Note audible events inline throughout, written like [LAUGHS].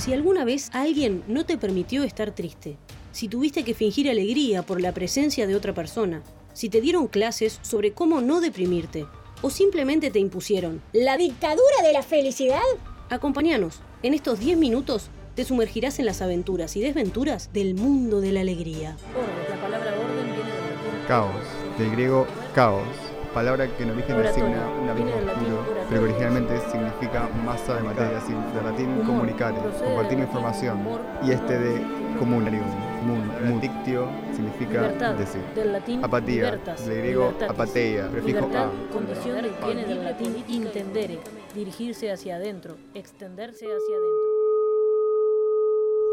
Si alguna vez alguien no te permitió estar triste, si tuviste que fingir alegría por la presencia de otra persona, si te dieron clases sobre cómo no deprimirte, o simplemente te impusieron ¿La dictadura de la felicidad? Acompáñanos. En estos 10 minutos te sumergirás en las aventuras y desventuras del mundo de la alegría. La palabra orden viene del latín. Caos, del griego caos, palabra que en origen designa un abismo oscuro, pero que originalmente significa masa de materia, así, de latín comunicare, compartir información, y este de comunarium, mun, mun, dictio significa decir. Apatía, del griego apateia, prefijo a. condición viene del latín intendere, dirigirse hacia adentro, extenderse hacia adentro.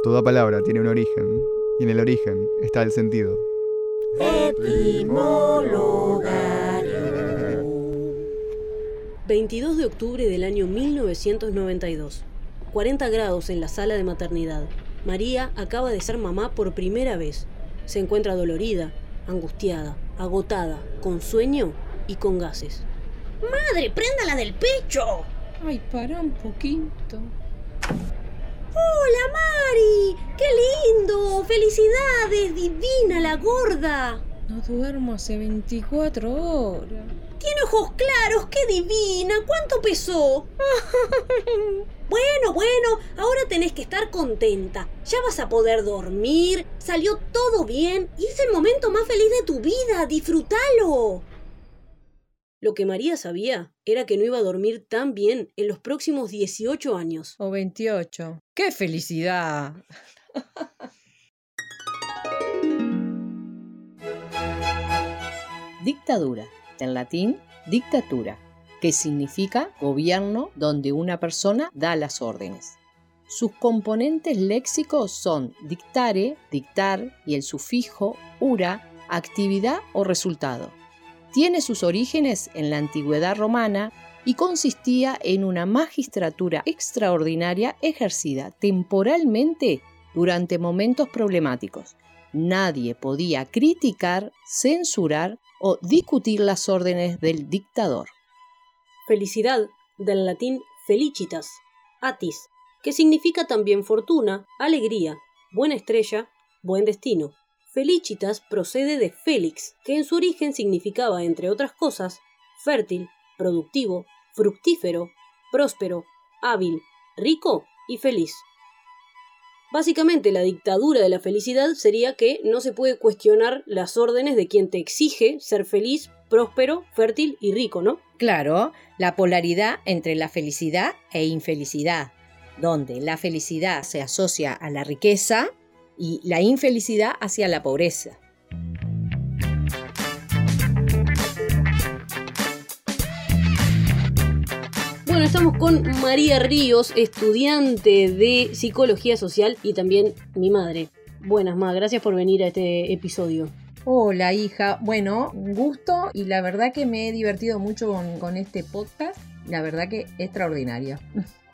Toda palabra tiene un origen, y en el origen está el sentido. 22 de octubre del año 1992. 40 grados en la sala de maternidad. María acaba de ser mamá por primera vez. Se encuentra dolorida, angustiada, agotada, con sueño y con gases. ¡Madre, préndala del pecho! Ay, para un poquito. ¡Hola, Mari! ¡Qué lindo! ¡Felicidades! ¡Divina la gorda! No duermo hace 24 horas. Tiene ojos claros, qué divina. ¿Cuánto pesó? [LAUGHS] bueno, bueno, ahora tenés que estar contenta. Ya vas a poder dormir, salió todo bien y es el momento más feliz de tu vida. Disfrútalo. Lo que María sabía era que no iba a dormir tan bien en los próximos 18 años. O 28. ¡Qué felicidad! [LAUGHS] Dictadura, en latín dictatura, que significa gobierno donde una persona da las órdenes. Sus componentes léxicos son dictare, dictar y el sufijo ura, actividad o resultado. Tiene sus orígenes en la antigüedad romana y consistía en una magistratura extraordinaria ejercida temporalmente durante momentos problemáticos. Nadie podía criticar, censurar o discutir las órdenes del dictador. Felicidad, del latín felicitas, atis, que significa también fortuna, alegría, buena estrella, buen destino. Felicitas procede de Félix, que en su origen significaba, entre otras cosas, fértil, productivo, fructífero, próspero, hábil, rico y feliz. Básicamente la dictadura de la felicidad sería que no se puede cuestionar las órdenes de quien te exige ser feliz, próspero, fértil y rico, ¿no? Claro, la polaridad entre la felicidad e infelicidad, donde la felicidad se asocia a la riqueza y la infelicidad hacia la pobreza. Estamos con María Ríos, estudiante de psicología social y también mi madre. Buenas, ma, gracias por venir a este episodio. Hola, hija. Bueno, un gusto y la verdad que me he divertido mucho con, con este podcast. La verdad que extraordinaria.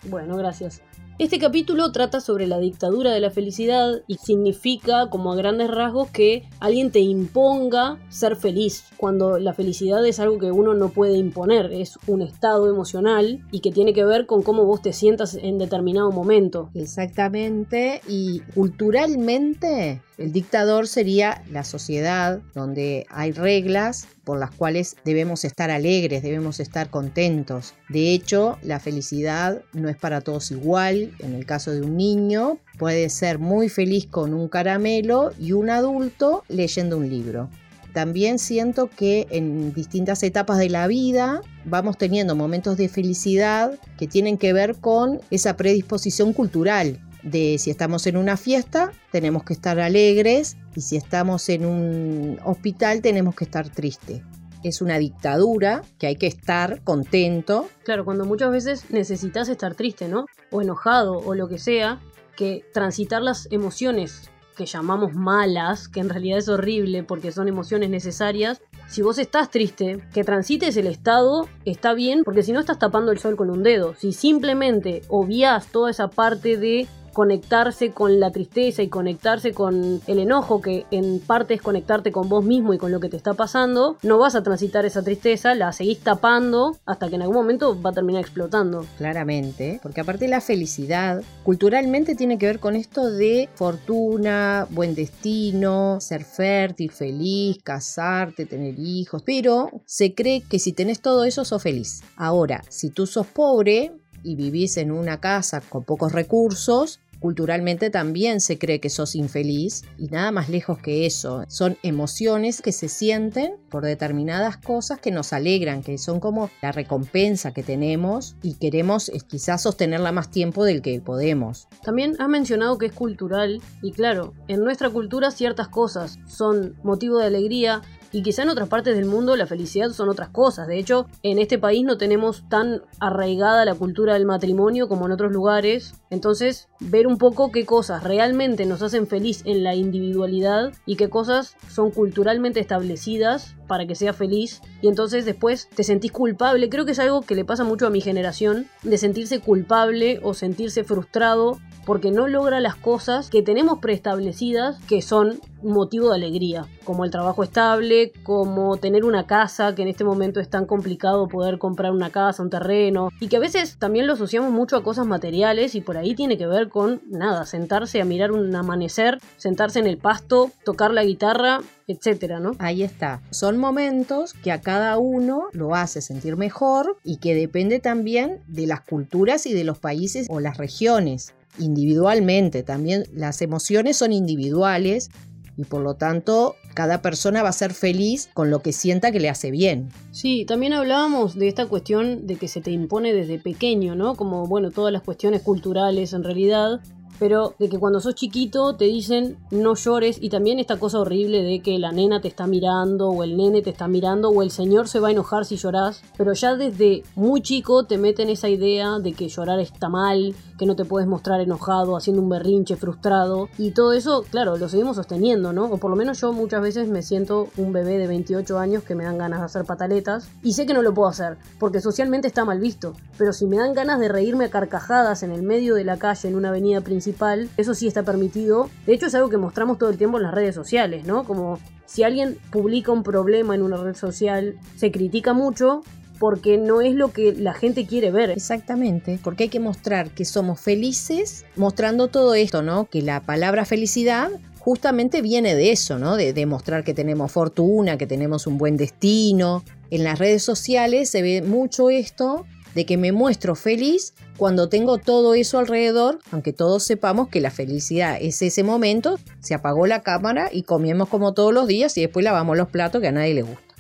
Bueno, gracias. Este capítulo trata sobre la dictadura de la felicidad y significa, como a grandes rasgos, que alguien te imponga ser feliz, cuando la felicidad es algo que uno no puede imponer, es un estado emocional y que tiene que ver con cómo vos te sientas en determinado momento. Exactamente, y culturalmente el dictador sería la sociedad donde hay reglas por las cuales debemos estar alegres, debemos estar contentos. De hecho, la felicidad no es para todos igual. En el caso de un niño, puede ser muy feliz con un caramelo y un adulto leyendo un libro. También siento que en distintas etapas de la vida vamos teniendo momentos de felicidad que tienen que ver con esa predisposición cultural de si estamos en una fiesta tenemos que estar alegres y si estamos en un hospital tenemos que estar tristes. Es una dictadura que hay que estar contento. Claro, cuando muchas veces necesitas estar triste, ¿no? O enojado o lo que sea, que transitar las emociones que llamamos malas, que en realidad es horrible porque son emociones necesarias, si vos estás triste, que transites el estado está bien, porque si no estás tapando el sol con un dedo. Si simplemente obvias toda esa parte de conectarse con la tristeza y conectarse con el enojo, que en parte es conectarte con vos mismo y con lo que te está pasando, no vas a transitar esa tristeza, la seguís tapando hasta que en algún momento va a terminar explotando. Claramente, porque aparte la felicidad culturalmente tiene que ver con esto de fortuna, buen destino, ser fértil, feliz, casarte, tener hijos, pero se cree que si tenés todo eso sos feliz. Ahora, si tú sos pobre, y vivís en una casa con pocos recursos, culturalmente también se cree que sos infeliz y nada más lejos que eso. Son emociones que se sienten por determinadas cosas que nos alegran, que son como la recompensa que tenemos y queremos eh, quizás sostenerla más tiempo del que podemos. También has mencionado que es cultural y claro, en nuestra cultura ciertas cosas son motivo de alegría, y quizá en otras partes del mundo la felicidad son otras cosas. De hecho, en este país no tenemos tan arraigada la cultura del matrimonio como en otros lugares. Entonces, ver un poco qué cosas realmente nos hacen feliz en la individualidad y qué cosas son culturalmente establecidas para que sea feliz y entonces después te sentís culpable. Creo que es algo que le pasa mucho a mi generación, de sentirse culpable o sentirse frustrado porque no logra las cosas que tenemos preestablecidas que son motivo de alegría, como el trabajo estable, como tener una casa, que en este momento es tan complicado poder comprar una casa, un terreno, y que a veces también lo asociamos mucho a cosas materiales y por ahí tiene que ver con nada, sentarse a mirar un amanecer, sentarse en el pasto, tocar la guitarra, etcétera, ¿no? Ahí está. Son momentos que a cada uno lo hace sentir mejor y que depende también de las culturas y de los países o las regiones individualmente. También las emociones son individuales y por lo tanto cada persona va a ser feliz con lo que sienta que le hace bien. Sí, también hablábamos de esta cuestión de que se te impone desde pequeño, ¿no? Como, bueno, todas las cuestiones culturales en realidad, pero de que cuando sos chiquito te dicen no llores y también esta cosa horrible de que la nena te está mirando o el nene te está mirando o el señor se va a enojar si lloras, pero ya desde muy chico te meten esa idea de que llorar está mal, que no te puedes mostrar enojado, haciendo un berrinche, frustrado y todo eso, claro, lo seguimos sosteniendo, ¿no? O por lo menos yo muchas veces me siento un bebé de 28 años que me dan ganas de hacer pataletas y sé que no lo puedo hacer porque socialmente está mal visto, pero si me dan ganas de reírme a carcajadas en el medio de la calle en una avenida principal eso sí está permitido. De hecho es algo que mostramos todo el tiempo en las redes sociales, ¿no? Como si alguien publica un problema en una red social, se critica mucho, porque no es lo que la gente quiere ver. Exactamente, porque hay que mostrar que somos felices mostrando todo esto, ¿no? Que la palabra felicidad justamente viene de eso, ¿no? De demostrar que tenemos fortuna, que tenemos un buen destino. En las redes sociales se ve mucho esto de que me muestro feliz cuando tengo todo eso alrededor, aunque todos sepamos que la felicidad es ese momento, se apagó la cámara y comemos como todos los días y después lavamos los platos que a nadie le gusta.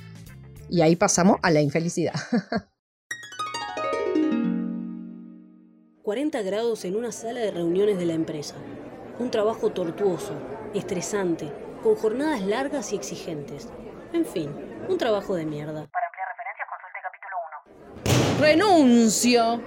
Y ahí pasamos a la infelicidad. [LAUGHS] 40 grados en una sala de reuniones de la empresa. Un trabajo tortuoso, estresante, con jornadas largas y exigentes. En fin, un trabajo de mierda. ¡Renuncio!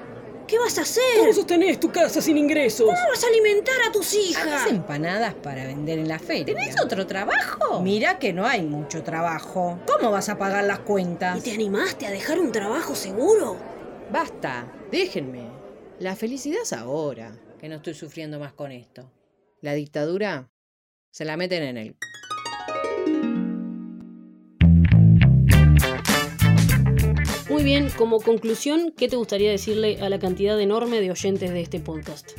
¿Qué vas a hacer? ¿Cómo sostenés tu casa sin ingresos? ¿Cómo vas a alimentar a tus hijas? Empanadas para vender en la feria. ¿Tenés otro trabajo? Mira que no hay mucho trabajo. ¿Cómo vas a pagar las cuentas? ¿Y te animaste a dejar un trabajo seguro? Basta, déjenme. La felicidad es ahora, que no estoy sufriendo más con esto. La dictadura se la meten en él. Muy bien, como conclusión, ¿qué te gustaría decirle a la cantidad enorme de oyentes de este podcast?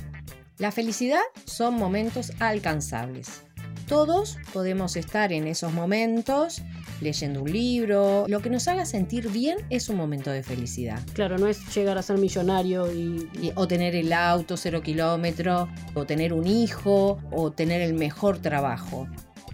La felicidad son momentos alcanzables. Todos podemos estar en esos momentos leyendo un libro. Lo que nos haga sentir bien es un momento de felicidad. Claro, no es llegar a ser millonario y... o tener el auto cero kilómetros, o tener un hijo, o tener el mejor trabajo.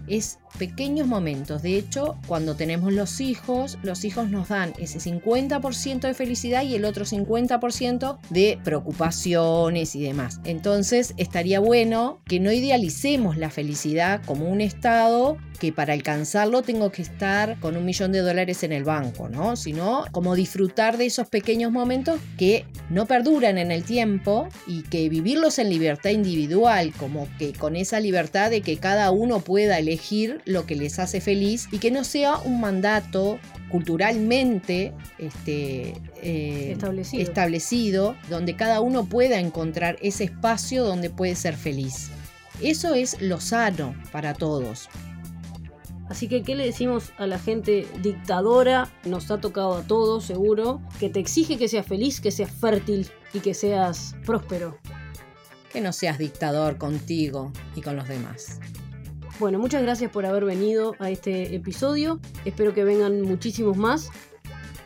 Es pequeños momentos. De hecho, cuando tenemos los hijos, los hijos nos dan ese 50% de felicidad y el otro 50% de preocupaciones y demás. Entonces, estaría bueno que no idealicemos la felicidad como un estado que para alcanzarlo tengo que estar con un millón de dólares en el banco, ¿no? Sino como disfrutar de esos pequeños momentos que no perduran en el tiempo y que vivirlos en libertad individual, como que con esa libertad de que cada uno pueda elegir lo que les hace feliz y que no sea un mandato culturalmente este, eh, Establecido. establecido, donde cada uno pueda encontrar ese espacio donde puede ser feliz. Eso es lo sano para todos. Así que, ¿qué le decimos a la gente dictadora? Nos ha tocado a todos, seguro, que te exige que seas feliz, que seas fértil y que seas próspero. Que no seas dictador contigo y con los demás. Bueno, muchas gracias por haber venido a este episodio. Espero que vengan muchísimos más.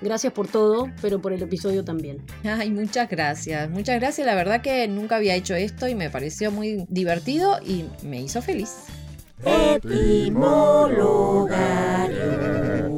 Gracias por todo, pero por el episodio también. Ay, muchas gracias. Muchas gracias. La verdad que nunca había hecho esto y me pareció muy divertido y me hizo feliz. Etimologario.